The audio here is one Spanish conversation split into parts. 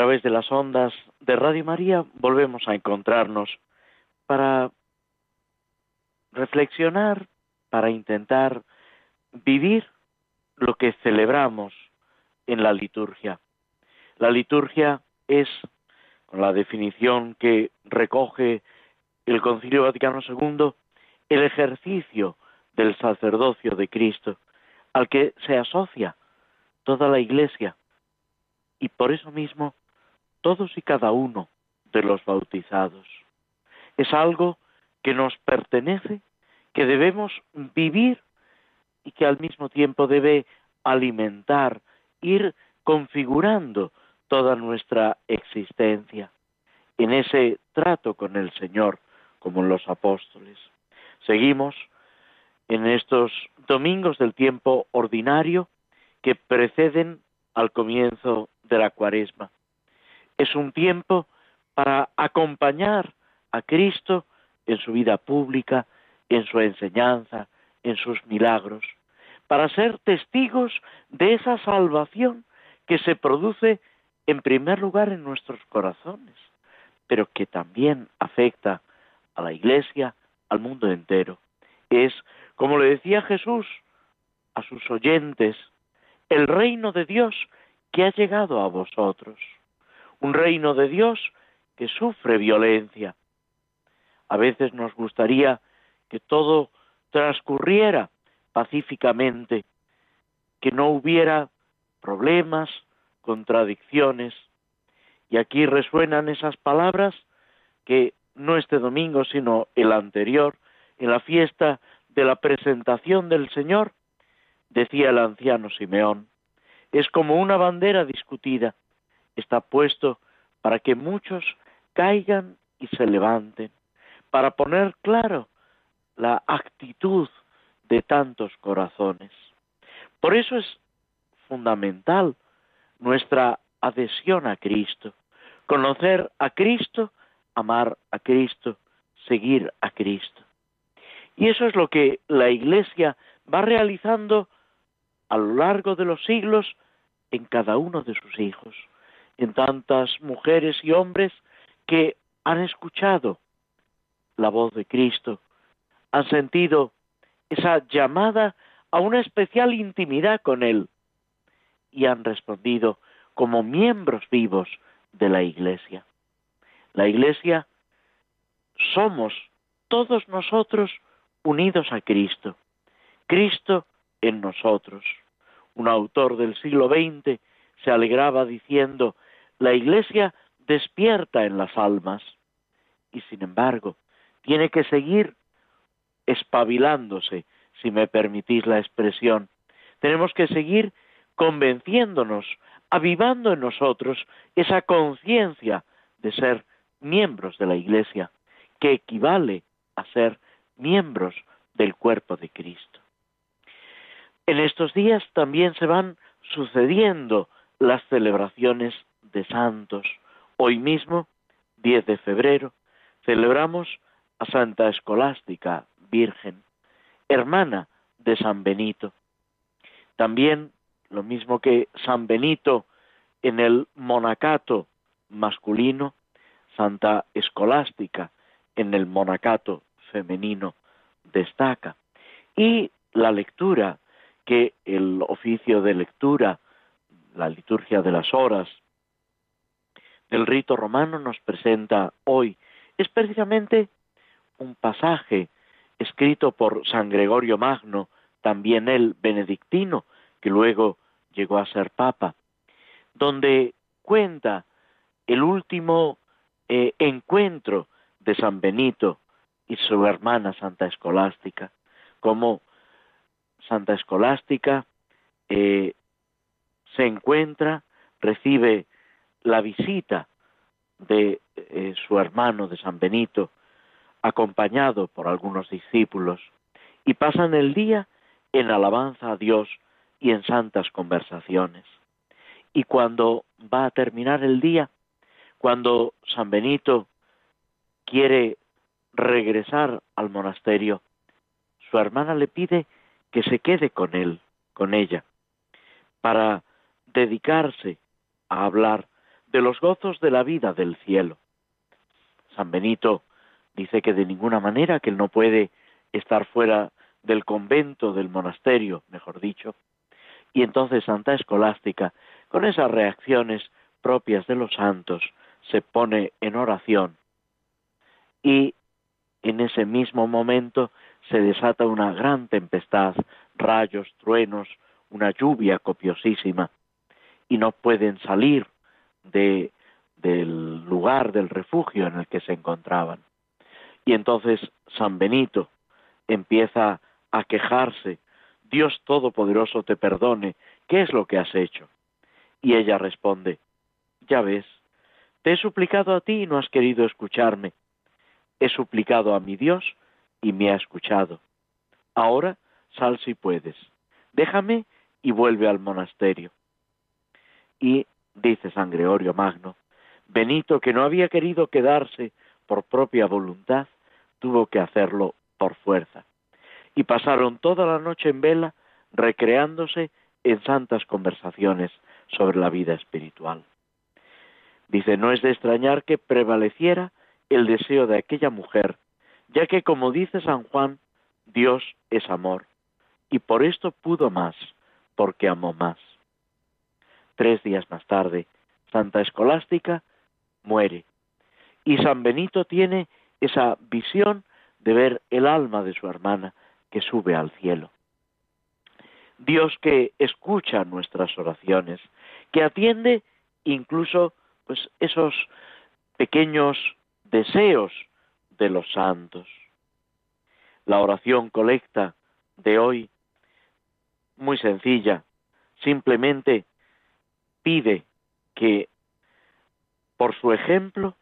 través de las ondas de Radio María volvemos a encontrarnos para reflexionar, para intentar vivir lo que celebramos en la liturgia. La liturgia es, con la definición que recoge el Concilio Vaticano II, el ejercicio del sacerdocio de Cristo, al que se asocia toda la Iglesia, y por eso mismo todos y cada uno de los bautizados. Es algo que nos pertenece, que debemos vivir y que al mismo tiempo debe alimentar, ir configurando toda nuestra existencia en ese trato con el Señor, como los apóstoles. Seguimos en estos domingos del tiempo ordinario que preceden al comienzo de la cuaresma. Es un tiempo para acompañar a Cristo en su vida pública, en su enseñanza, en sus milagros, para ser testigos de esa salvación que se produce en primer lugar en nuestros corazones, pero que también afecta a la Iglesia, al mundo entero. Es, como le decía Jesús a sus oyentes, el reino de Dios que ha llegado a vosotros. Un reino de Dios que sufre violencia. A veces nos gustaría que todo transcurriera pacíficamente, que no hubiera problemas, contradicciones. Y aquí resuenan esas palabras que no este domingo, sino el anterior, en la fiesta de la presentación del Señor, decía el anciano Simeón, es como una bandera discutida. Está puesto para que muchos caigan y se levanten, para poner claro la actitud de tantos corazones. Por eso es fundamental nuestra adhesión a Cristo, conocer a Cristo, amar a Cristo, seguir a Cristo. Y eso es lo que la Iglesia va realizando a lo largo de los siglos en cada uno de sus hijos, en tantas mujeres y hombres que han escuchado la voz de Cristo, han sentido esa llamada a una especial intimidad con Él y han respondido como miembros vivos de la Iglesia. La Iglesia somos todos nosotros unidos a Cristo, Cristo en nosotros. Un autor del siglo XX se alegraba diciendo, la Iglesia despierta en las almas y sin embargo tiene que seguir espabilándose, si me permitís la expresión. Tenemos que seguir convenciéndonos, avivando en nosotros esa conciencia de ser miembros de la Iglesia, que equivale a ser miembros del cuerpo de Cristo. En estos días también se van sucediendo las celebraciones de santos. Hoy mismo, 10 de febrero, celebramos a Santa Escolástica, Virgen, hermana de San Benito. También, lo mismo que San Benito en el monacato masculino, Santa Escolástica en el monacato femenino destaca. Y la lectura que el oficio de lectura, la liturgia de las horas del rito romano nos presenta hoy. Es precisamente un pasaje escrito por San Gregorio Magno, también él benedictino, que luego llegó a ser papa, donde cuenta el último eh, encuentro de San Benito y su hermana Santa Escolástica, como Santa Escolástica, eh, se encuentra, recibe la visita de eh, su hermano de San Benito, acompañado por algunos discípulos, y pasan el día en alabanza a Dios y en santas conversaciones. Y cuando va a terminar el día, cuando San Benito quiere regresar al monasterio, su hermana le pide que se quede con él, con ella, para dedicarse a hablar de los gozos de la vida del cielo. San Benito dice que de ninguna manera que él no puede estar fuera del convento, del monasterio, mejor dicho, y entonces Santa Escolástica, con esas reacciones propias de los santos, se pone en oración y en ese mismo momento se desata una gran tempestad, rayos, truenos, una lluvia copiosísima, y no pueden salir de, del lugar, del refugio en el que se encontraban. Y entonces San Benito empieza a quejarse, Dios Todopoderoso te perdone, ¿qué es lo que has hecho? Y ella responde, ya ves, te he suplicado a ti y no has querido escucharme. He suplicado a mi Dios y me ha escuchado. Ahora sal si puedes. Déjame y vuelve al monasterio. Y dice San Gregorio Magno, Benito, que no había querido quedarse por propia voluntad, tuvo que hacerlo por fuerza. Y pasaron toda la noche en vela, recreándose en santas conversaciones sobre la vida espiritual. Dice, no es de extrañar que prevaleciera el deseo de aquella mujer, ya que como dice San Juan, Dios es amor, y por esto pudo más, porque amó más. Tres días más tarde, Santa Escolástica muere, y San Benito tiene esa visión de ver el alma de su hermana que sube al cielo. Dios que escucha nuestras oraciones, que atiende incluso pues esos pequeños deseos de los santos. La oración colecta de hoy, muy sencilla, simplemente pide que por su ejemplo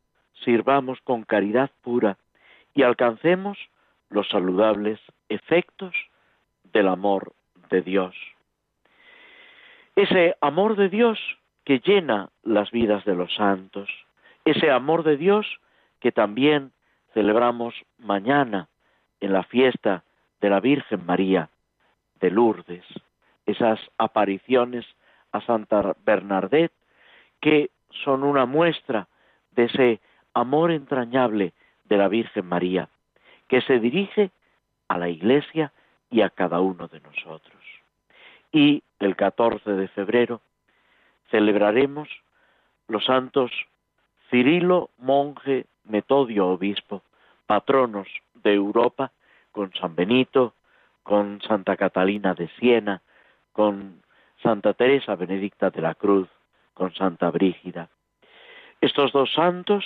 sirvamos con caridad pura y alcancemos los saludables efectos del amor de Dios. Ese amor de Dios que llena las vidas de los santos, ese amor de Dios que también celebramos mañana en la fiesta de la Virgen María de Lourdes, esas apariciones a Santa Bernadette que son una muestra de ese amor entrañable de la Virgen María, que se dirige a la Iglesia y a cada uno de nosotros. Y el 14 de febrero celebraremos los santos Cirilo, monje, Metodio, obispo, patronos de Europa, con San Benito, con Santa Catalina de Siena, con Santa Teresa Benedicta de la Cruz, con Santa Brígida. Estos dos santos,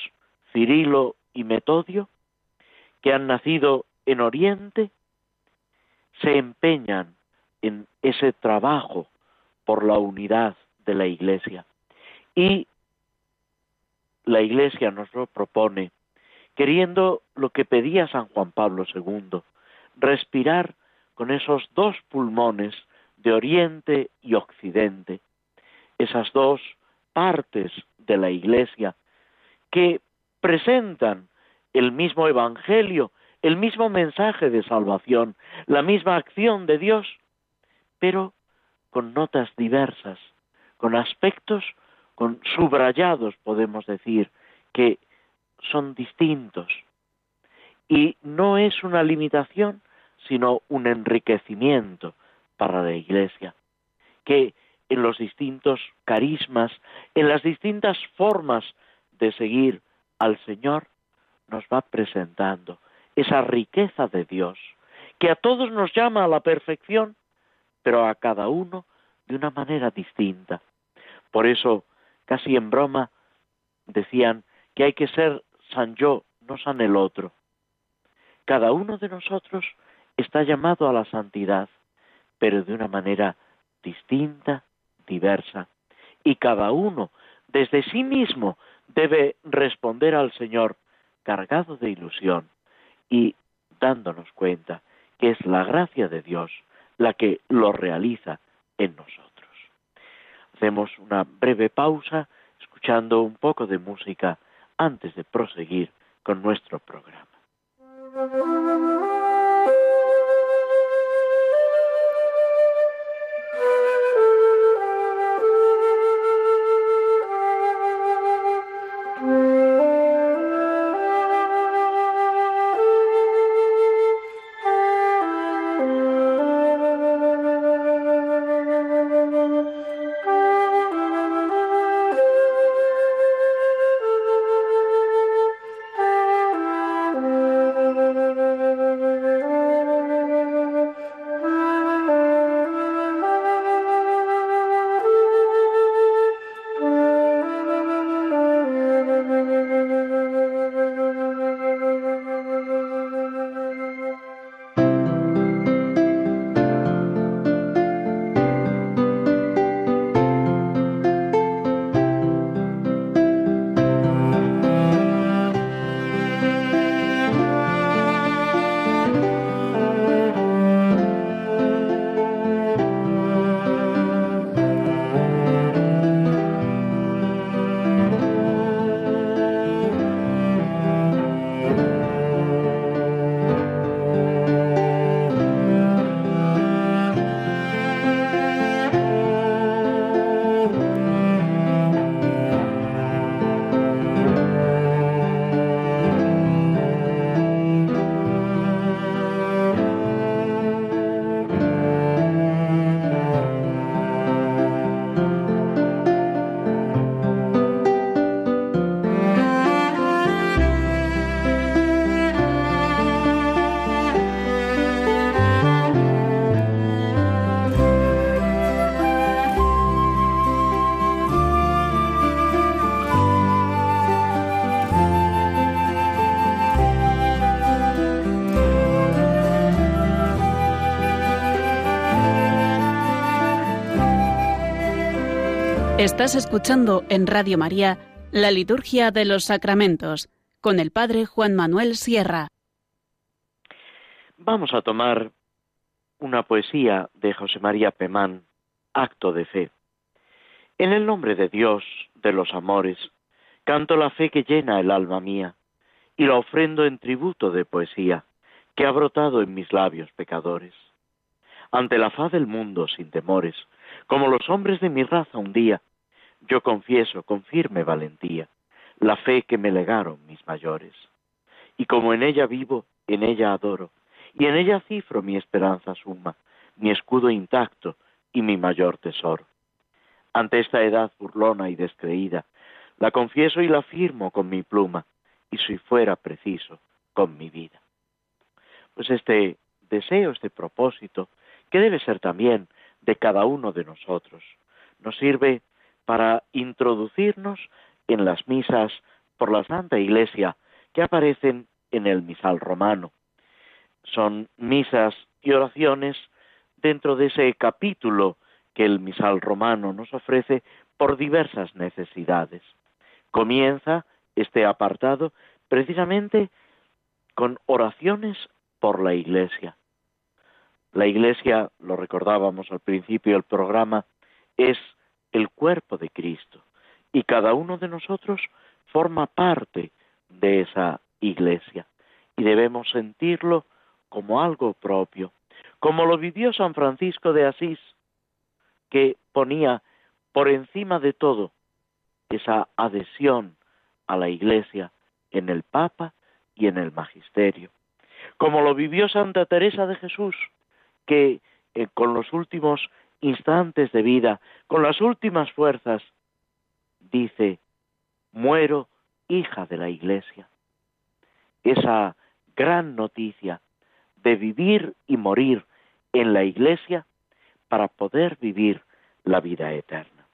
Cirilo y Metodio, que han nacido en Oriente, se empeñan en ese trabajo por la unidad de la Iglesia. Y la Iglesia nos lo propone, queriendo lo que pedía San Juan Pablo II, respirar con esos dos pulmones de Oriente y Occidente, esas dos partes de la Iglesia que presentan el mismo Evangelio, el mismo mensaje de salvación, la misma acción de Dios, pero con notas diversas, con aspectos, con subrayados, podemos decir, que son distintos. Y no es una limitación, sino un enriquecimiento para la Iglesia, que en los distintos carismas, en las distintas formas de seguir al Señor, nos va presentando esa riqueza de Dios, que a todos nos llama a la perfección, pero a cada uno de una manera distinta. Por eso, casi en broma, decían que hay que ser San yo, no San el otro. Cada uno de nosotros está llamado a la santidad, pero de una manera distinta, diversa, y cada uno desde sí mismo debe responder al Señor cargado de ilusión y dándonos cuenta que es la gracia de Dios la que lo realiza en nosotros. Hacemos una breve pausa escuchando un poco de música antes de proseguir con nuestro programa. Estás escuchando en Radio María la Liturgia de los Sacramentos con el Padre Juan Manuel Sierra. Vamos a tomar una poesía de José María Pemán, Acto de Fe. En el nombre de Dios, de los amores, canto la fe que llena el alma mía y la ofrendo en tributo de poesía que ha brotado en mis labios pecadores. Ante la faz del mundo sin temores, como los hombres de mi raza un día, yo confieso con firme valentía la fe que me legaron mis mayores. Y como en ella vivo, en ella adoro, y en ella cifro mi esperanza suma, mi escudo intacto y mi mayor tesoro. Ante esta edad burlona y descreída, la confieso y la firmo con mi pluma, y si fuera preciso, con mi vida. Pues este deseo, este propósito, que debe ser también de cada uno de nosotros, nos sirve para introducirnos en las misas por la Santa Iglesia que aparecen en el misal romano. Son misas y oraciones dentro de ese capítulo que el misal romano nos ofrece por diversas necesidades. Comienza este apartado precisamente con oraciones por la Iglesia. La Iglesia, lo recordábamos al principio del programa, es el cuerpo de Cristo. Y cada uno de nosotros forma parte de esa iglesia. Y debemos sentirlo como algo propio, como lo vivió San Francisco de Asís, que ponía por encima de todo esa adhesión a la iglesia en el Papa y en el Magisterio, como lo vivió Santa Teresa de Jesús, que eh, con los últimos instantes de vida, con las últimas fuerzas, dice, muero hija de la Iglesia. Esa gran noticia de vivir y morir en la Iglesia para poder vivir la vida eterna.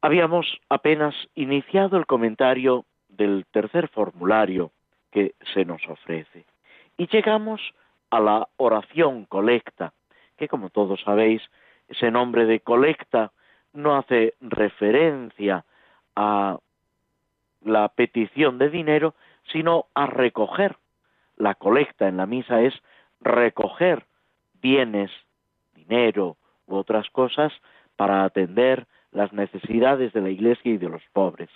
Habíamos apenas iniciado el comentario del tercer formulario que se nos ofrece y llegamos a la oración colecta que como todos sabéis, ese nombre de colecta no hace referencia a la petición de dinero, sino a recoger. La colecta en la misa es recoger bienes, dinero u otras cosas para atender las necesidades de la Iglesia y de los pobres.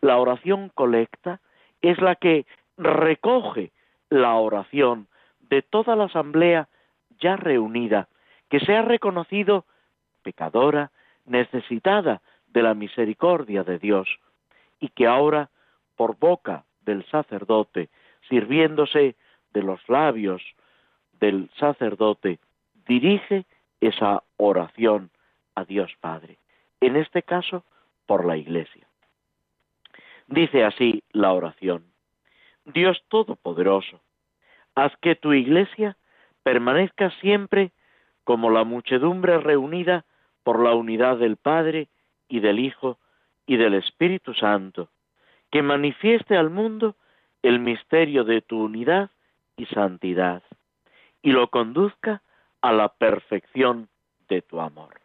La oración colecta es la que recoge la oración de toda la asamblea ya reunida, que se ha reconocido pecadora, necesitada de la misericordia de Dios, y que ahora, por boca del sacerdote, sirviéndose de los labios del sacerdote, dirige esa oración a Dios Padre, en este caso por la Iglesia. Dice así la oración, Dios Todopoderoso, haz que tu Iglesia permanezca siempre como la muchedumbre reunida por la unidad del Padre y del Hijo y del Espíritu Santo, que manifieste al mundo el misterio de tu unidad y santidad, y lo conduzca a la perfección de tu amor.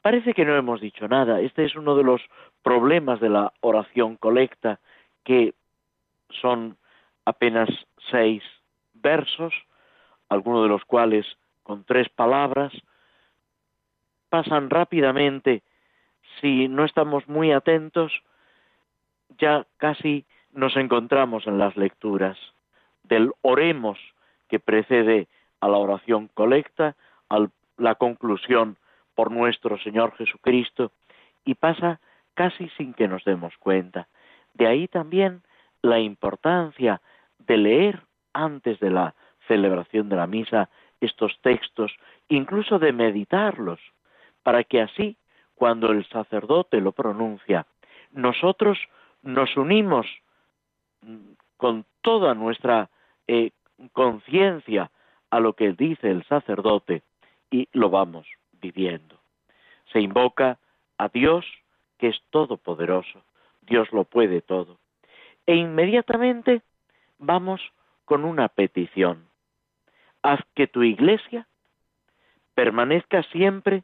Parece que no hemos dicho nada. Este es uno de los problemas de la oración colecta, que son apenas seis versos, algunos de los cuales con tres palabras, pasan rápidamente. Si no estamos muy atentos, ya casi nos encontramos en las lecturas del oremos que precede a la oración colecta, a la conclusión por nuestro Señor Jesucristo, y pasa casi sin que nos demos cuenta. De ahí también la importancia de leer antes de la celebración de la misa estos textos, incluso de meditarlos, para que así, cuando el sacerdote lo pronuncia, nosotros nos unimos con toda nuestra eh, conciencia a lo que dice el sacerdote y lo vamos viviendo. Se invoca a Dios que es todopoderoso, Dios lo puede todo. E inmediatamente vamos con una petición. Haz que tu iglesia permanezca siempre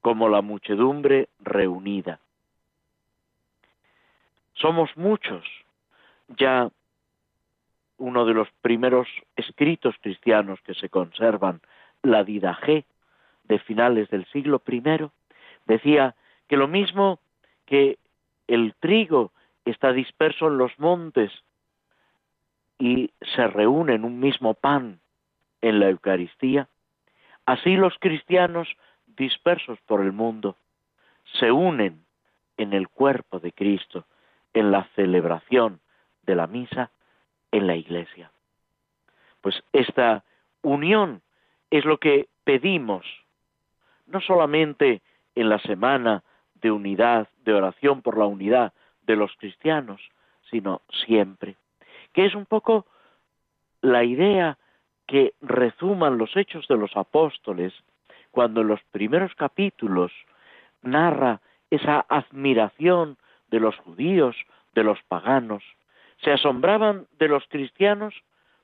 como la muchedumbre reunida. Somos muchos. Ya uno de los primeros escritos cristianos que se conservan, la Didaje, de finales del siglo I, decía que lo mismo que el trigo está disperso en los montes y se reúne en un mismo pan en la Eucaristía, así los cristianos dispersos por el mundo se unen en el cuerpo de Cristo, en la celebración de la misa en la iglesia. Pues esta unión es lo que pedimos, no solamente en la semana de unidad, de oración por la unidad de los cristianos, sino siempre, que es un poco la idea que rezuman los hechos de los apóstoles cuando en los primeros capítulos narra esa admiración de los judíos, de los paganos, se asombraban de los cristianos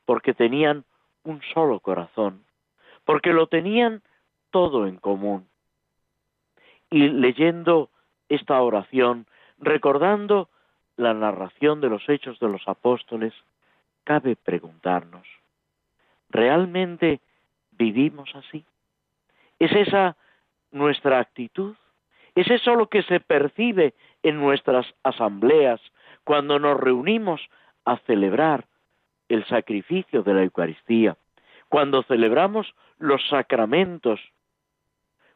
porque tenían un solo corazón, porque lo tenían todo en común. Y leyendo esta oración, recordando la narración de los hechos de los apóstoles, cabe preguntarnos, ¿realmente vivimos así? ¿Es esa nuestra actitud? ¿Es eso lo que se percibe en nuestras asambleas cuando nos reunimos a celebrar el sacrificio de la Eucaristía, cuando celebramos los sacramentos,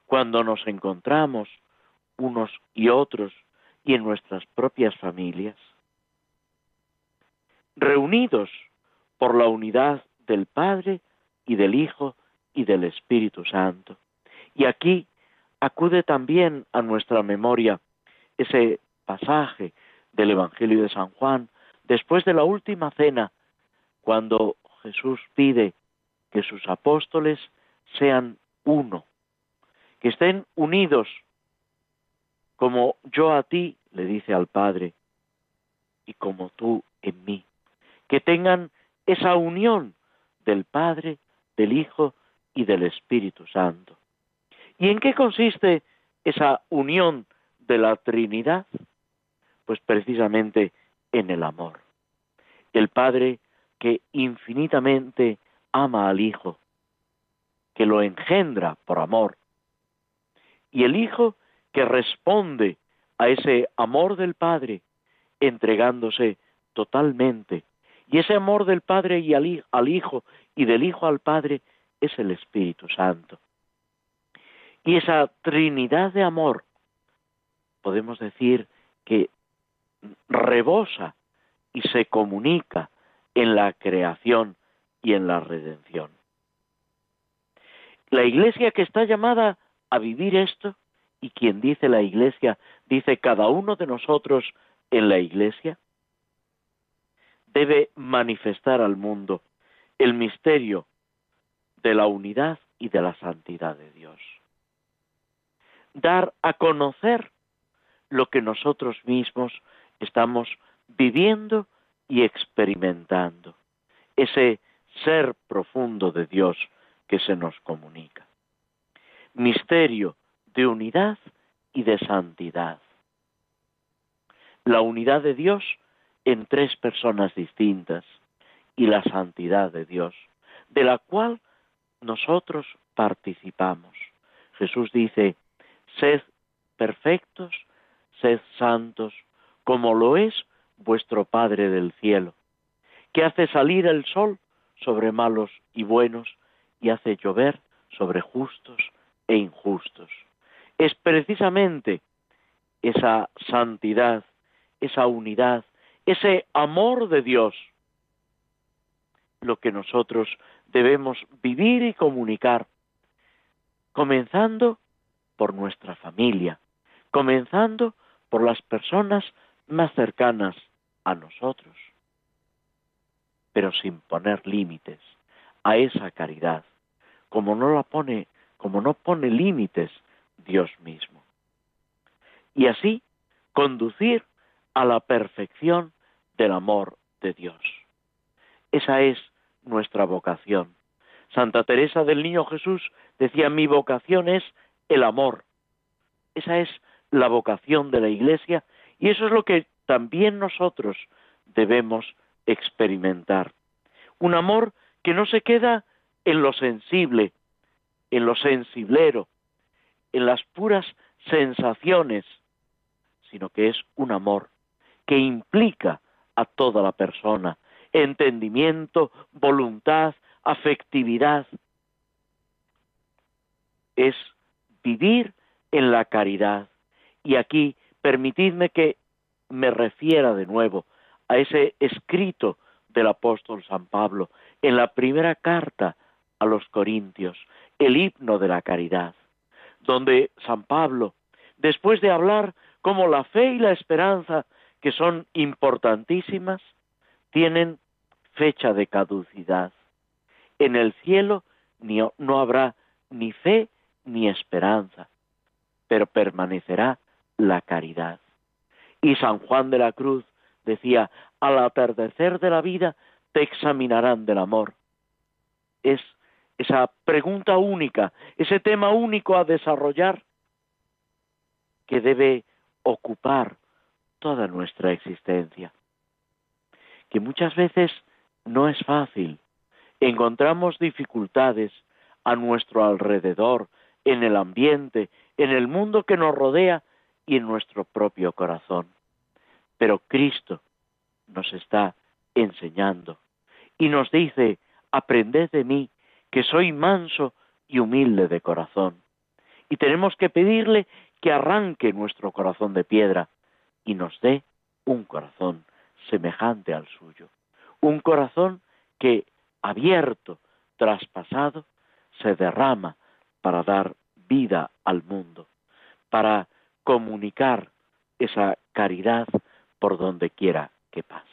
cuando nos encontramos unos y otros y en nuestras propias familias? Reunidos por la unidad del Padre y del Hijo y del Espíritu Santo. Y aquí acude también a nuestra memoria ese pasaje del Evangelio de San Juan, después de la última cena, cuando Jesús pide que sus apóstoles sean uno, que estén unidos, como yo a ti, le dice al Padre, y como tú en mí, que tengan esa unión del Padre, del Hijo y del Espíritu Santo. ¿Y en qué consiste esa unión de la Trinidad? Pues precisamente en el amor. El Padre que infinitamente ama al Hijo, que lo engendra por amor, y el Hijo que responde a ese amor del Padre entregándose totalmente. Y ese amor del Padre y al, al Hijo y del Hijo al Padre es el Espíritu Santo. Y esa Trinidad de amor, podemos decir que rebosa y se comunica en la creación y en la redención. La iglesia que está llamada a vivir esto, y quien dice la iglesia, dice cada uno de nosotros en la iglesia, debe manifestar al mundo el misterio de la unidad y de la santidad de Dios. Dar a conocer lo que nosotros mismos estamos viviendo y experimentando, ese ser profundo de Dios que se nos comunica. Misterio de unidad y de santidad. La unidad de Dios en tres personas distintas y la santidad de Dios, de la cual nosotros participamos. Jesús dice, sed perfectos, sed santos, como lo es vuestro Padre del cielo, que hace salir el sol sobre malos y buenos y hace llover sobre justos e injustos. Es precisamente esa santidad, esa unidad, ese amor de Dios lo que nosotros debemos vivir y comunicar, comenzando por nuestra familia, comenzando por las personas más cercanas a nosotros, pero sin poner límites a esa caridad, como no la pone, como no pone límites Dios mismo. Y así conducir a la perfección del amor de Dios. Esa es nuestra vocación. Santa Teresa del Niño Jesús decía, mi vocación es el amor. Esa es la vocación de la Iglesia y eso es lo que también nosotros debemos experimentar. Un amor que no se queda en lo sensible, en lo sensiblero, en las puras sensaciones, sino que es un amor que implica a toda la persona, entendimiento, voluntad, afectividad. Es vivir en la caridad. Y aquí permitidme que me refiera de nuevo a ese escrito del apóstol San Pablo en la primera carta a los Corintios, el himno de la caridad, donde San Pablo, después de hablar como la fe y la esperanza, que son importantísimas, tienen fecha de caducidad. En el cielo no habrá ni fe ni esperanza, pero permanecerá la caridad. Y San Juan de la Cruz decía, al atardecer de la vida te examinarán del amor. Es esa pregunta única, ese tema único a desarrollar que debe ocupar toda nuestra existencia. Que muchas veces no es fácil. Encontramos dificultades a nuestro alrededor, en el ambiente, en el mundo que nos rodea y en nuestro propio corazón. Pero Cristo nos está enseñando y nos dice, aprended de mí, que soy manso y humilde de corazón. Y tenemos que pedirle que arranque nuestro corazón de piedra y nos dé un corazón semejante al suyo. Un corazón que, abierto, traspasado, se derrama para dar vida al mundo, para comunicar esa caridad por donde quiera que pasa.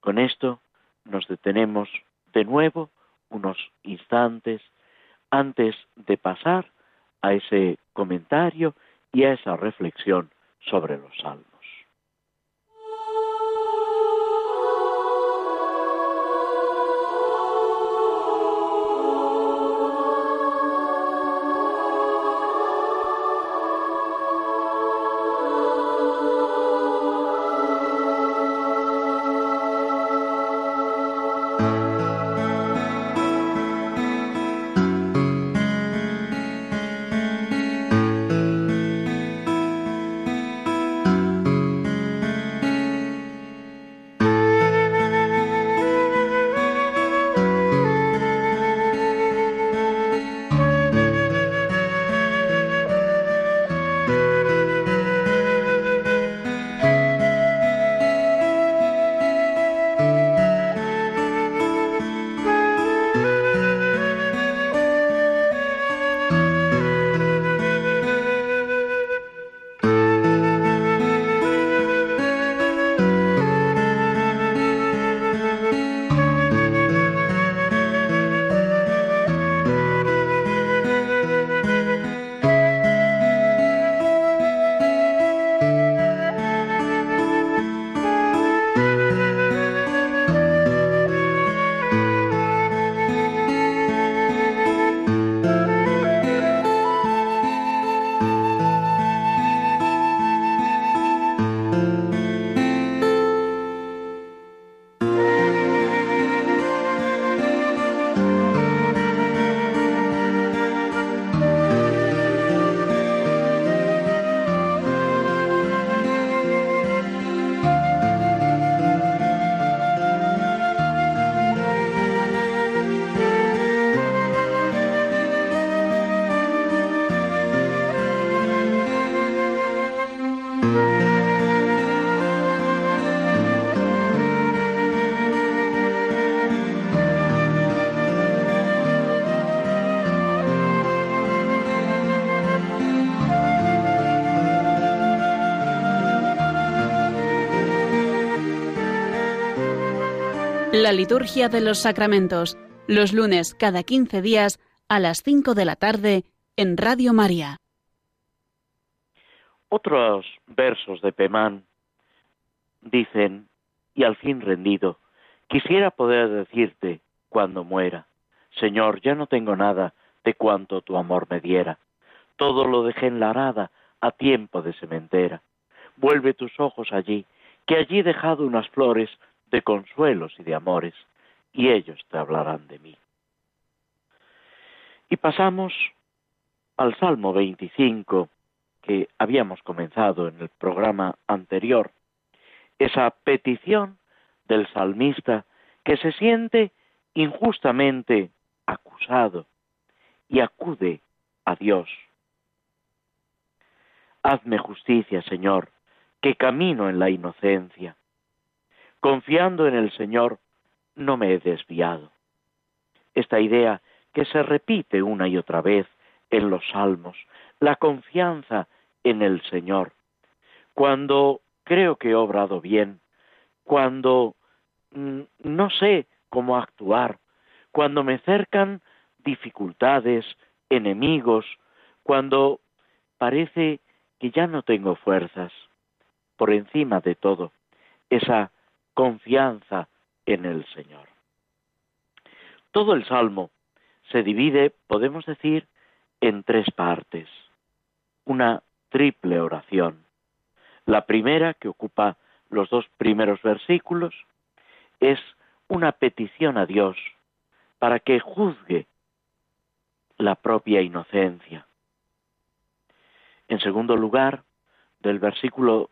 Con esto nos detenemos de nuevo unos instantes antes de pasar a ese comentario y a esa reflexión sobre los salmos. La liturgia de los sacramentos, los lunes cada 15 días a las 5 de la tarde en Radio María. Otros versos de Pemán dicen, y al fin rendido, quisiera poder decirte cuando muera, Señor, ya no tengo nada de cuanto tu amor me diera, todo lo dejé en la arada a tiempo de sementera. Vuelve tus ojos allí, que allí he dejado unas flores de consuelos y de amores, y ellos te hablarán de mí. Y pasamos al Salmo 25, que habíamos comenzado en el programa anterior, esa petición del salmista que se siente injustamente acusado y acude a Dios. Hazme justicia, Señor, que camino en la inocencia confiando en el Señor, no me he desviado. Esta idea que se repite una y otra vez en los salmos, la confianza en el Señor. Cuando creo que he obrado bien, cuando mm, no sé cómo actuar, cuando me cercan dificultades, enemigos, cuando parece que ya no tengo fuerzas, por encima de todo, esa confianza en el Señor. Todo el Salmo se divide, podemos decir, en tres partes. Una triple oración. La primera, que ocupa los dos primeros versículos, es una petición a Dios para que juzgue la propia inocencia. En segundo lugar, del versículo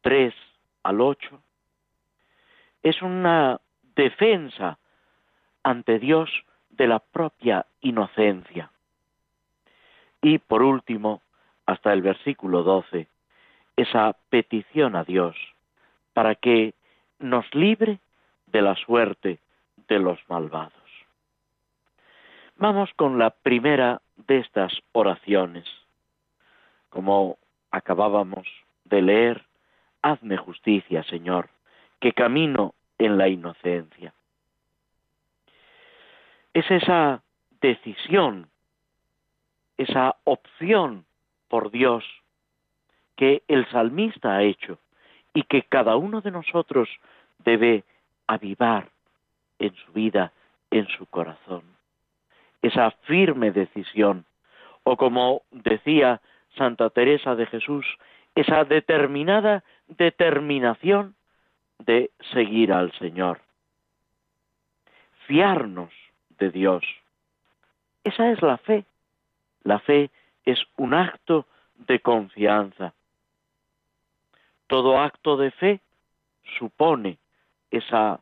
3 al 8, es una defensa ante Dios de la propia inocencia. Y por último, hasta el versículo 12, esa petición a Dios para que nos libre de la suerte de los malvados. Vamos con la primera de estas oraciones. Como acabábamos de leer, hazme justicia, Señor, que camino en la inocencia. Es esa decisión, esa opción por Dios que el salmista ha hecho y que cada uno de nosotros debe avivar en su vida, en su corazón. Esa firme decisión, o como decía Santa Teresa de Jesús, esa determinada determinación de seguir al Señor. Fiarnos de Dios. Esa es la fe. La fe es un acto de confianza. Todo acto de fe supone esa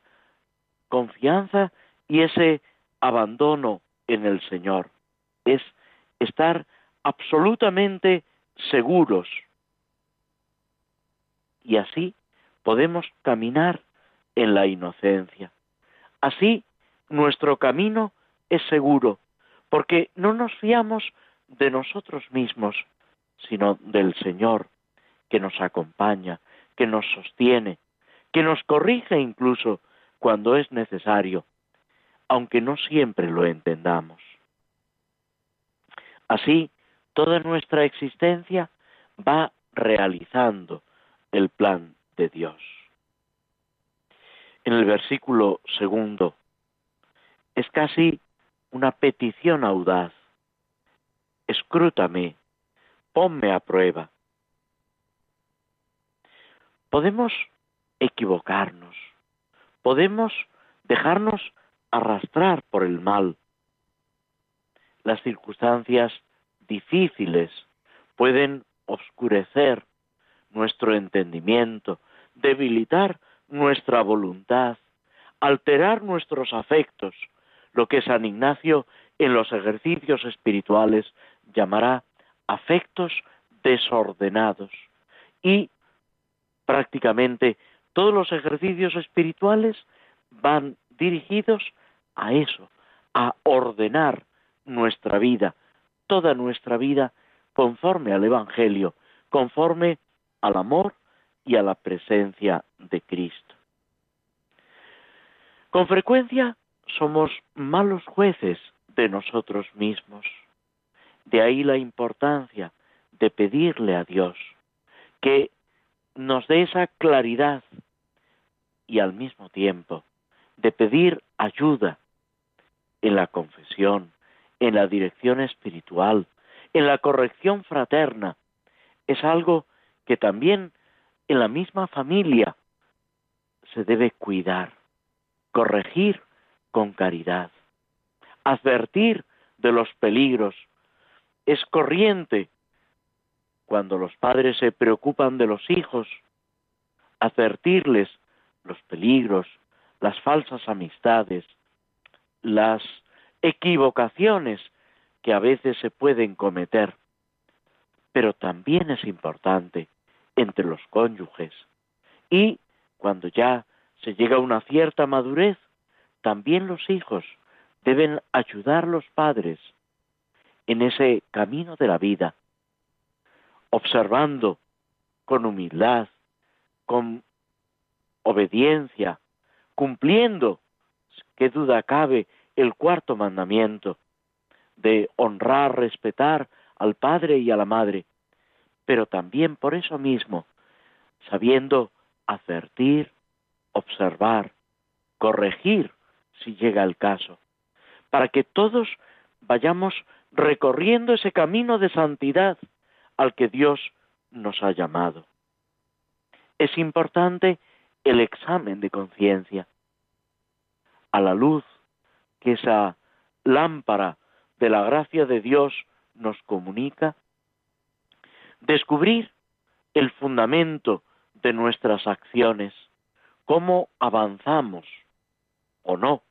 confianza y ese abandono en el Señor. Es estar absolutamente seguros. Y así podemos caminar en la inocencia. Así nuestro camino es seguro, porque no nos fiamos de nosotros mismos, sino del Señor, que nos acompaña, que nos sostiene, que nos corrige incluso cuando es necesario, aunque no siempre lo entendamos. Así, toda nuestra existencia va realizando el plan de Dios. En el versículo segundo es casi una petición audaz. Escrútame, ponme a prueba. Podemos equivocarnos, podemos dejarnos arrastrar por el mal. Las circunstancias difíciles pueden oscurecer nuestro entendimiento, debilitar nuestra voluntad, alterar nuestros afectos, lo que San Ignacio en los ejercicios espirituales llamará afectos desordenados. Y Prácticamente todos los ejercicios espirituales van dirigidos a eso, a ordenar nuestra vida, toda nuestra vida conforme al Evangelio, conforme al amor y a la presencia de Cristo. Con frecuencia somos malos jueces de nosotros mismos. De ahí la importancia de pedirle a Dios que nos dé esa claridad y al mismo tiempo de pedir ayuda en la confesión, en la dirección espiritual, en la corrección fraterna. Es algo que también en la misma familia se debe cuidar, corregir con caridad, advertir de los peligros. Es corriente cuando los padres se preocupan de los hijos, advertirles los peligros, las falsas amistades, las equivocaciones que a veces se pueden cometer. Pero también es importante entre los cónyuges. Y cuando ya se llega a una cierta madurez, también los hijos deben ayudar a los padres en ese camino de la vida, observando con humildad, con obediencia, cumpliendo, qué duda cabe, el cuarto mandamiento de honrar, respetar al padre y a la madre, pero también por eso mismo, sabiendo advertir, observar, corregir si llega el caso, para que todos vayamos recorriendo ese camino de santidad al que Dios nos ha llamado. Es importante el examen de conciencia a la luz que esa lámpara de la gracia de Dios nos comunica, descubrir el fundamento de nuestras acciones, cómo avanzamos o no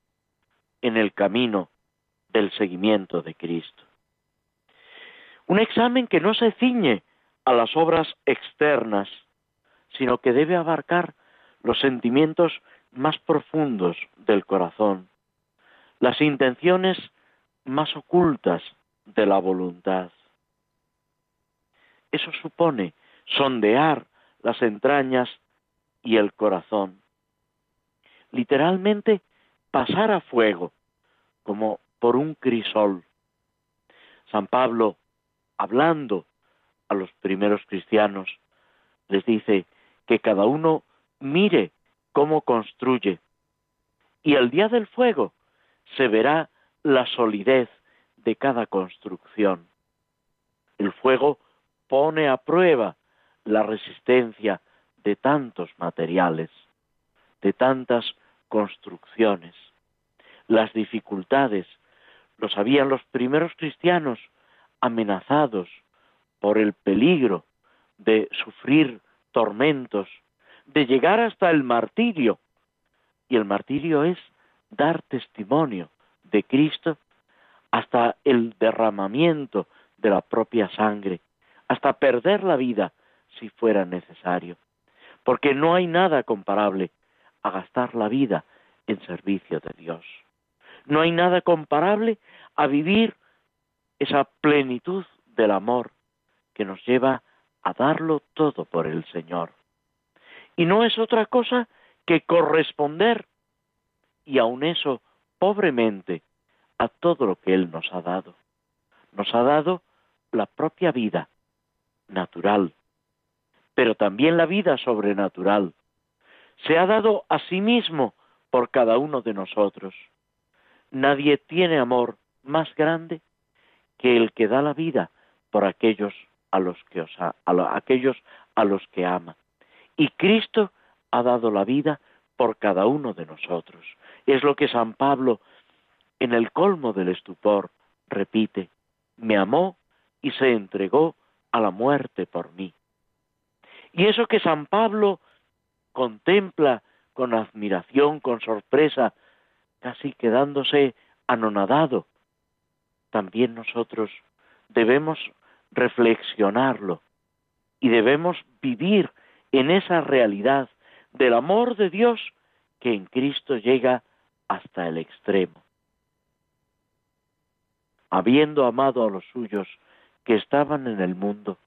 en el camino del seguimiento de Cristo. Un examen que no se ciñe a las obras externas, sino que debe abarcar los sentimientos más profundos del corazón, las intenciones más ocultas de la voluntad. Eso supone sondear las entrañas y el corazón. Literalmente pasar a fuego, como por un crisol. San Pablo, hablando a los primeros cristianos, les dice que cada uno mire cómo construye. Y el día del fuego se verá la solidez de cada construcción. El fuego pone a prueba la resistencia de tantos materiales, de tantas construcciones. Las dificultades lo sabían los primeros cristianos amenazados por el peligro de sufrir tormentos, de llegar hasta el martirio. Y el martirio es dar testimonio de Cristo hasta el derramamiento de la propia sangre, hasta perder la vida si fuera necesario. Porque no hay nada comparable a gastar la vida en servicio de Dios. No hay nada comparable a vivir esa plenitud del amor que nos lleva a darlo todo por el Señor. Y no es otra cosa que corresponder y aun eso pobremente a todo lo que Él nos ha dado. Nos ha dado la propia vida natural, pero también la vida sobrenatural. Se ha dado a sí mismo por cada uno de nosotros. Nadie tiene amor más grande que el que da la vida por aquellos a los que a, aquellos a los que ama. Y Cristo ha dado la vida por cada uno de nosotros. Es lo que San Pablo, en el colmo del estupor, repite, me amó y se entregó a la muerte por mí. Y eso que San Pablo contempla con admiración, con sorpresa, casi quedándose anonadado, también nosotros debemos reflexionarlo y debemos vivir en esa realidad del amor de Dios que en Cristo llega hasta el extremo. Habiendo amado a los suyos que estaban en el mundo,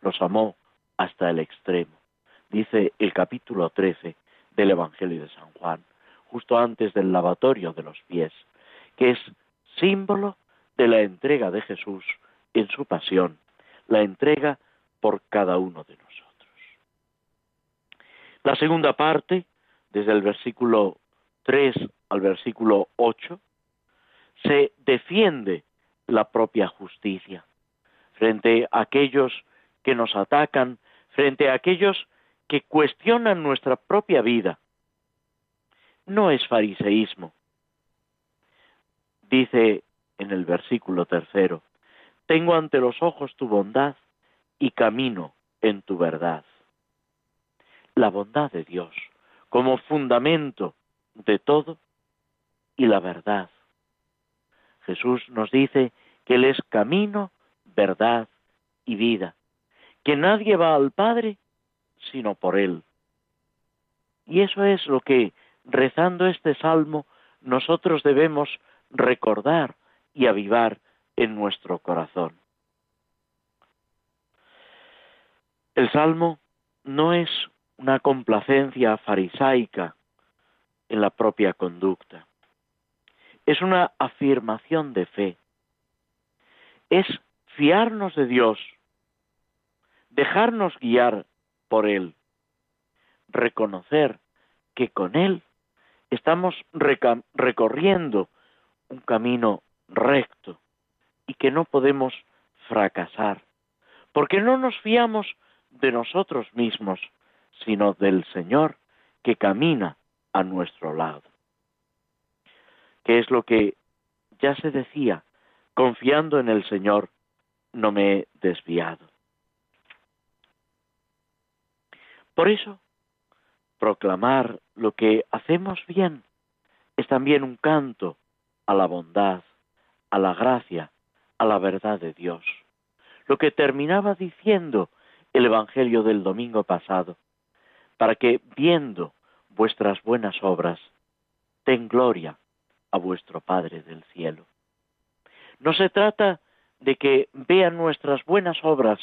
los amó hasta el extremo. Dice el capítulo 13 del Evangelio de San Juan, justo antes del lavatorio de los pies, que es símbolo de la entrega de Jesús en su pasión, la entrega por cada uno de nosotros. La segunda parte, desde el versículo 3 al versículo 8, se defiende la propia justicia frente a aquellos que nos atacan, frente a aquellos que cuestionan nuestra propia vida. No es fariseísmo. Dice en el versículo tercero, tengo ante los ojos tu bondad y camino en tu verdad. La bondad de Dios como fundamento de todo y la verdad. Jesús nos dice que Él es camino, verdad y vida, que nadie va al Padre sino por Él. Y eso es lo que, rezando este salmo, nosotros debemos recordar y avivar en nuestro corazón. El salmo no es una complacencia farisaica en la propia conducta. Es una afirmación de fe. Es fiarnos de Dios, dejarnos guiar por Él, reconocer que con Él estamos recorriendo un camino recto y que no podemos fracasar, porque no nos fiamos de nosotros mismos, sino del Señor que camina a nuestro lado. Que es lo que ya se decía, confiando en el Señor, no me he desviado. Por eso, proclamar lo que hacemos bien es también un canto a la bondad, a la gracia, a la verdad de Dios. Lo que terminaba diciendo el Evangelio del domingo pasado, para que viendo vuestras buenas obras, den gloria a vuestro Padre del cielo. No se trata de que vean nuestras buenas obras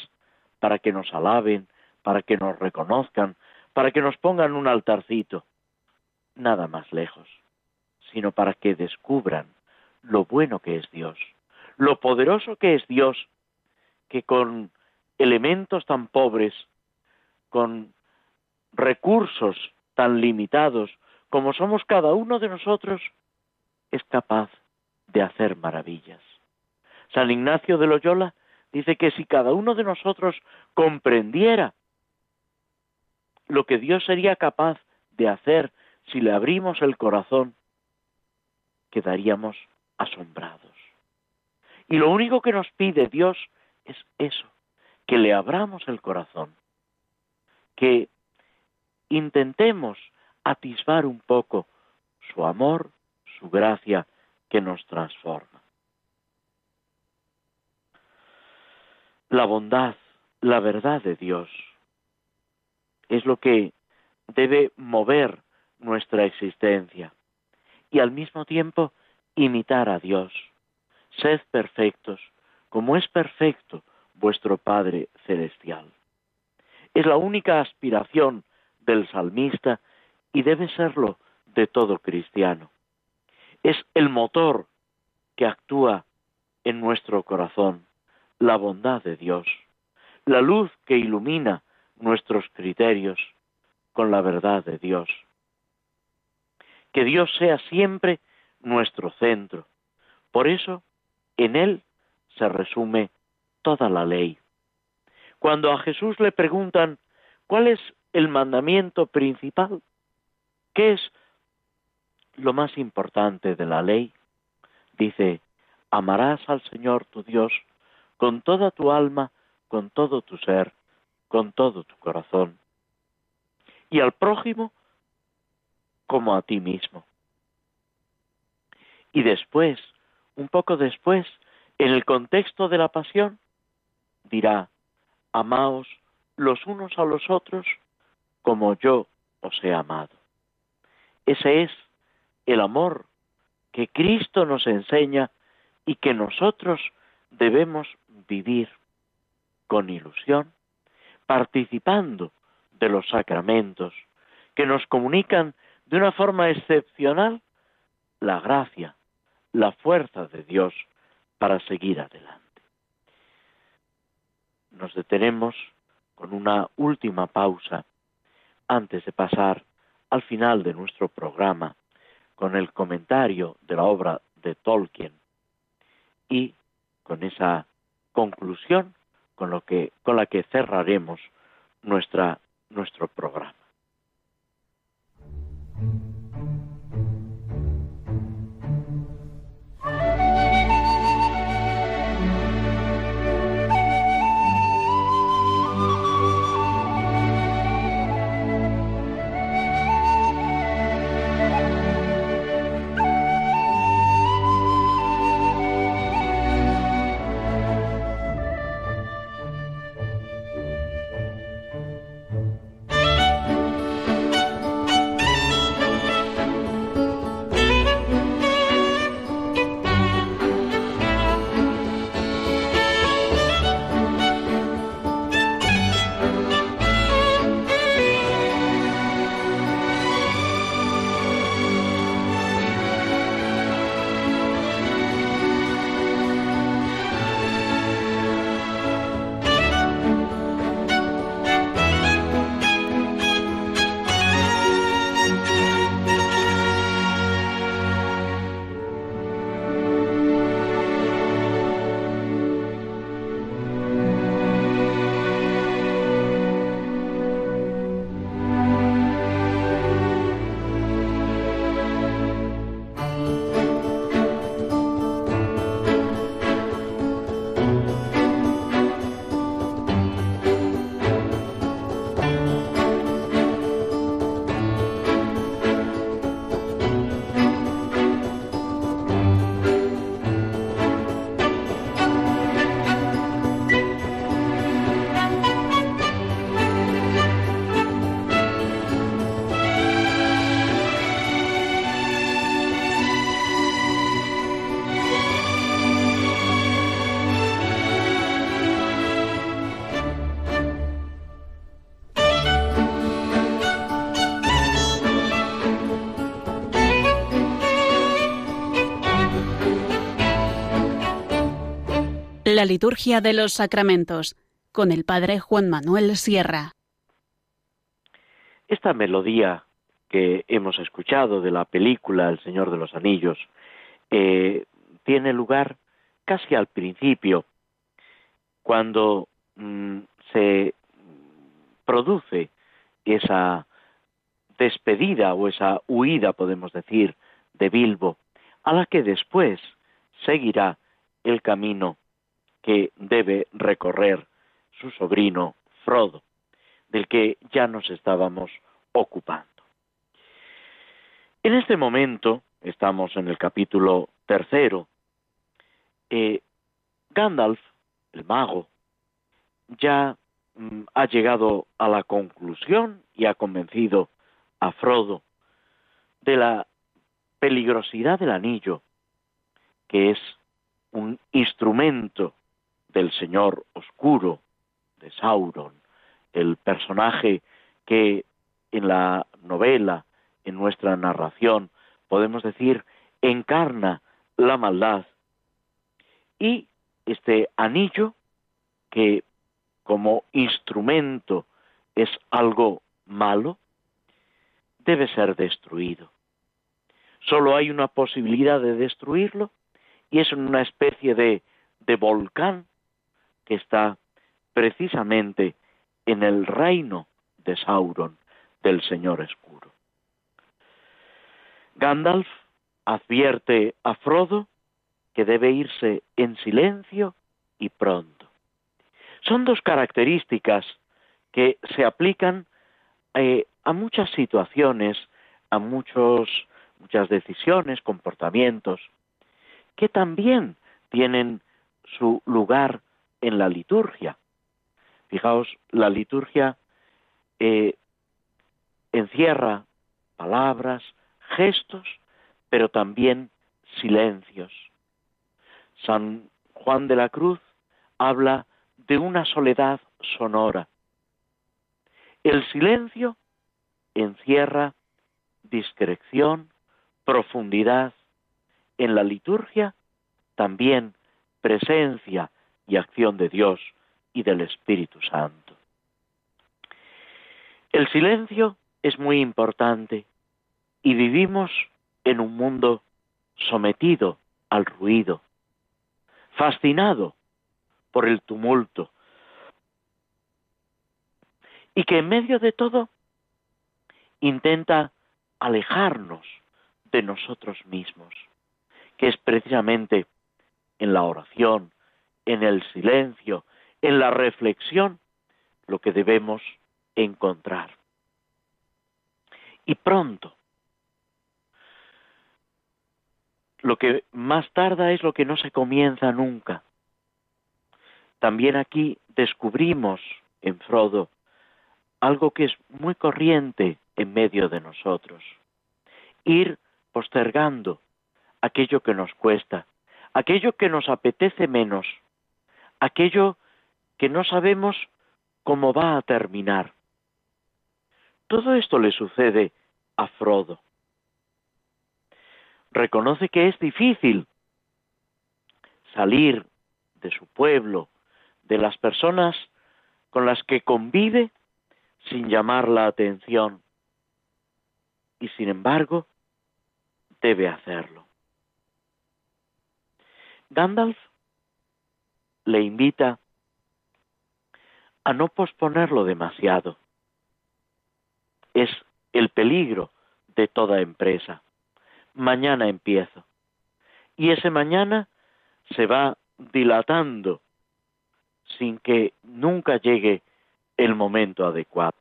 para que nos alaben, para que nos reconozcan, para que nos pongan un altarcito, nada más lejos, sino para que descubran lo bueno que es Dios, lo poderoso que es Dios, que con elementos tan pobres, con recursos tan limitados como somos cada uno de nosotros, es capaz de hacer maravillas. San Ignacio de Loyola dice que si cada uno de nosotros comprendiera lo que Dios sería capaz de hacer si le abrimos el corazón, quedaríamos asombrados. Y lo único que nos pide Dios es eso, que le abramos el corazón, que intentemos atisbar un poco su amor, su gracia que nos transforma. La bondad, la verdad de Dios es lo que debe mover nuestra existencia y al mismo tiempo imitar a Dios. Sed perfectos, como es perfecto vuestro Padre Celestial. Es la única aspiración del salmista y debe serlo de todo cristiano. Es el motor que actúa en nuestro corazón, la bondad de Dios, la luz que ilumina nuestros criterios con la verdad de Dios. Que Dios sea siempre nuestro centro. Por eso, en Él se resume toda la ley. Cuando a Jesús le preguntan cuál es el mandamiento principal, qué es lo más importante de la ley, dice, amarás al Señor tu Dios con toda tu alma, con todo tu ser, con todo tu corazón, y al prójimo como a ti mismo. Y después, un poco después, en el contexto de la pasión, dirá, amaos los unos a los otros como yo os he amado. Ese es el amor que Cristo nos enseña y que nosotros debemos vivir con ilusión, participando de los sacramentos que nos comunican de una forma excepcional la gracia, la fuerza de Dios para seguir adelante. Nos detenemos con una última pausa antes de pasar al final de nuestro programa con el comentario de la obra de Tolkien y con esa conclusión con, lo que, con la que cerraremos nuestra, nuestro programa. La liturgia de los sacramentos con el padre Juan Manuel Sierra. Esta melodía que hemos escuchado de la película El Señor de los Anillos eh, tiene lugar casi al principio, cuando mm, se produce esa despedida o esa huida, podemos decir, de Bilbo, a la que después seguirá el camino que debe recorrer su sobrino Frodo, del que ya nos estábamos ocupando. En este momento, estamos en el capítulo tercero, eh, Gandalf, el mago, ya mm, ha llegado a la conclusión y ha convencido a Frodo de la peligrosidad del anillo, que es un instrumento del Señor Oscuro, de Sauron, el personaje que en la novela, en nuestra narración, podemos decir, encarna la maldad. Y este anillo, que como instrumento es algo malo, debe ser destruido. Solo hay una posibilidad de destruirlo y es una especie de, de volcán que está precisamente en el reino de Sauron, del Señor Escuro. Gandalf advierte a Frodo que debe irse en silencio y pronto. Son dos características que se aplican eh, a muchas situaciones, a muchos, muchas decisiones, comportamientos, que también tienen su lugar en la liturgia. Fijaos, la liturgia eh, encierra palabras, gestos, pero también silencios. San Juan de la Cruz habla de una soledad sonora. El silencio encierra discreción, profundidad. En la liturgia también presencia y acción de Dios y del Espíritu Santo. El silencio es muy importante y vivimos en un mundo sometido al ruido, fascinado por el tumulto, y que en medio de todo intenta alejarnos de nosotros mismos, que es precisamente en la oración, en el silencio, en la reflexión, lo que debemos encontrar. Y pronto. Lo que más tarda es lo que no se comienza nunca. También aquí descubrimos en Frodo algo que es muy corriente en medio de nosotros. Ir postergando aquello que nos cuesta, aquello que nos apetece menos, aquello que no sabemos cómo va a terminar. Todo esto le sucede a Frodo. Reconoce que es difícil salir de su pueblo, de las personas con las que convive sin llamar la atención. Y sin embargo, debe hacerlo. Gandalf le invita a no posponerlo demasiado. Es el peligro de toda empresa. Mañana empiezo. Y ese mañana se va dilatando sin que nunca llegue el momento adecuado.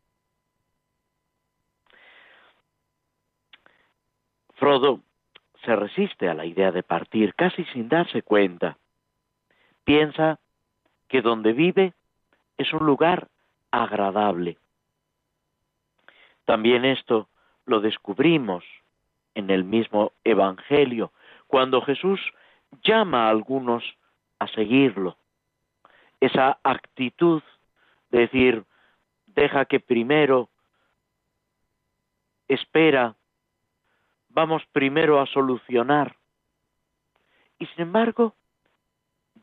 Frodo se resiste a la idea de partir casi sin darse cuenta. Piensa que donde vive es un lugar agradable. También esto lo descubrimos en el mismo Evangelio, cuando Jesús llama a algunos a seguirlo. Esa actitud de decir, deja que primero espera, vamos primero a solucionar. Y sin embargo,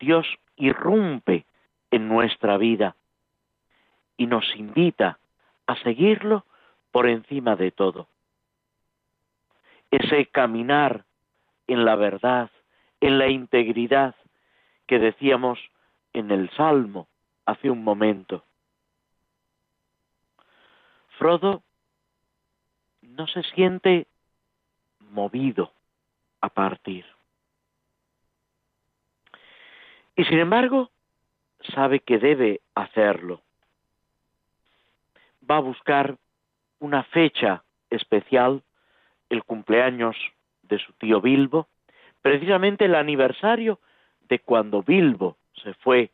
Dios irrumpe en nuestra vida y nos invita a seguirlo por encima de todo. Ese caminar en la verdad, en la integridad que decíamos en el Salmo hace un momento. Frodo no se siente movido a partir. Y sin embargo, sabe que debe hacerlo. Va a buscar una fecha especial, el cumpleaños de su tío Bilbo, precisamente el aniversario de cuando Bilbo se fue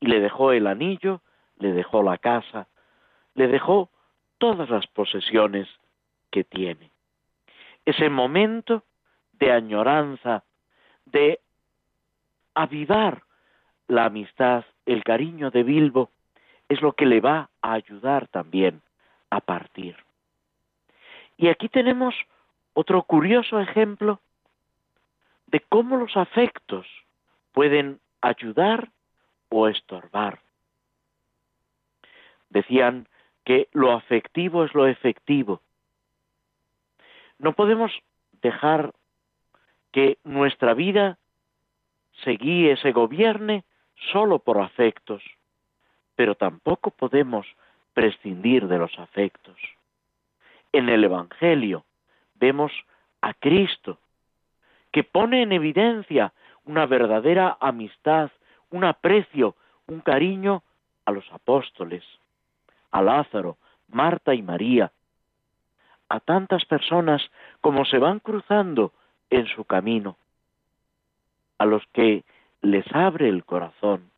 y le dejó el anillo, le dejó la casa, le dejó todas las posesiones que tiene. Ese momento de añoranza, de avivar la amistad, el cariño de Bilbo, es lo que le va a ayudar también a partir. Y aquí tenemos otro curioso ejemplo de cómo los afectos pueden ayudar o estorbar. Decían que lo afectivo es lo efectivo. No podemos dejar que nuestra vida se guíe, se gobierne solo por afectos, pero tampoco podemos prescindir de los afectos. En el Evangelio vemos a Cristo, que pone en evidencia una verdadera amistad, un aprecio, un cariño a los apóstoles, a Lázaro, Marta y María, a tantas personas como se van cruzando en su camino, a los que les abre el corazón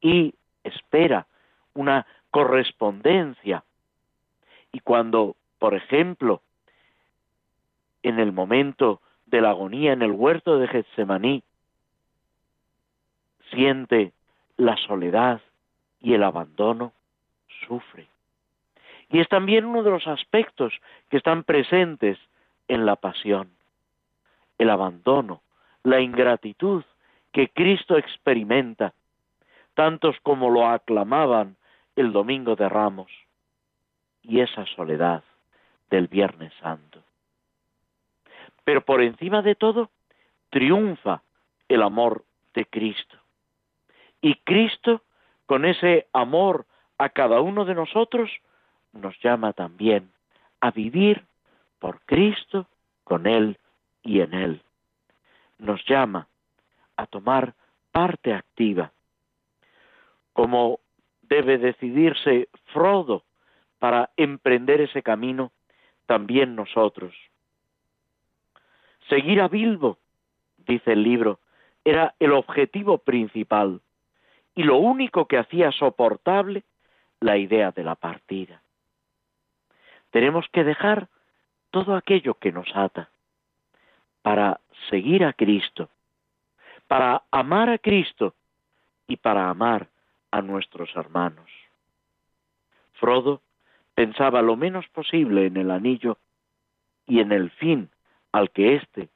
y espera una correspondencia Y cuando, por ejemplo, en el momento de la agonía en el huerto de Getsemaní, siente la soledad y el abandono, sufre. Y es también uno de los aspectos que están presentes en la pasión, el abandono, la ingratitud que Cristo experimenta, tantos como lo aclamaban el domingo de Ramos, y esa soledad del Viernes Santo. Pero por encima de todo, triunfa el amor de Cristo. Y Cristo, con ese amor a cada uno de nosotros, nos llama también a vivir por Cristo, con Él y en Él. Nos llama a tomar parte activa, como debe decidirse Frodo para emprender ese camino, también nosotros. Seguir a Bilbo, dice el libro, era el objetivo principal y lo único que hacía soportable la idea de la partida. Tenemos que dejar todo aquello que nos ata para seguir a Cristo, para amar a Cristo y para amar a nuestros hermanos. Frodo pensaba lo menos posible en el anillo y en el fin al que éste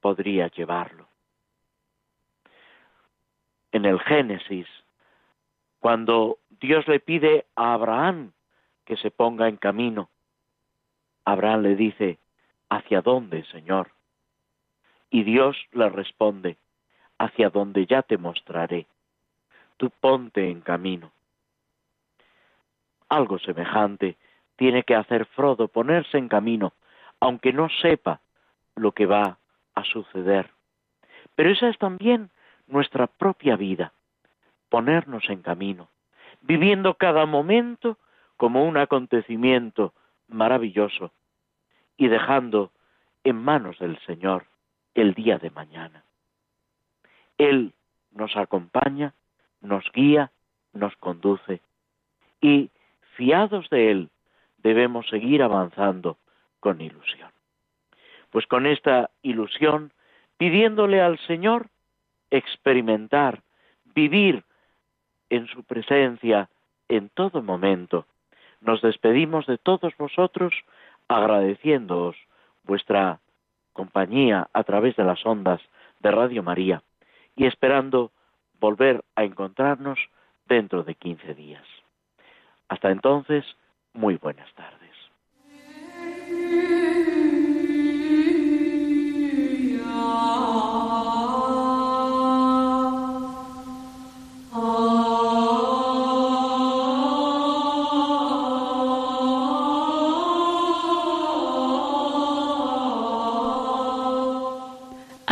podría llevarlo. En el Génesis, cuando Dios le pide a Abraham que se ponga en camino, Abraham le dice, ¿hacia dónde, Señor? Y Dios le responde, hacia donde ya te mostraré. Tú ponte en camino. Algo semejante tiene que hacer Frodo, ponerse en camino, aunque no sepa lo que va a suceder. Pero esa es también nuestra propia vida, ponernos en camino, viviendo cada momento como un acontecimiento maravilloso y dejando en manos del Señor el día de mañana. Él nos acompaña, nos guía, nos conduce y fiados de Él debemos seguir avanzando con ilusión. Pues con esta ilusión, pidiéndole al Señor experimentar, vivir en su presencia en todo momento, nos despedimos de todos vosotros agradeciéndoos vuestra compañía a través de las ondas de Radio María y esperando volver a encontrarnos dentro de 15 días. Hasta entonces, muy buenas tardes.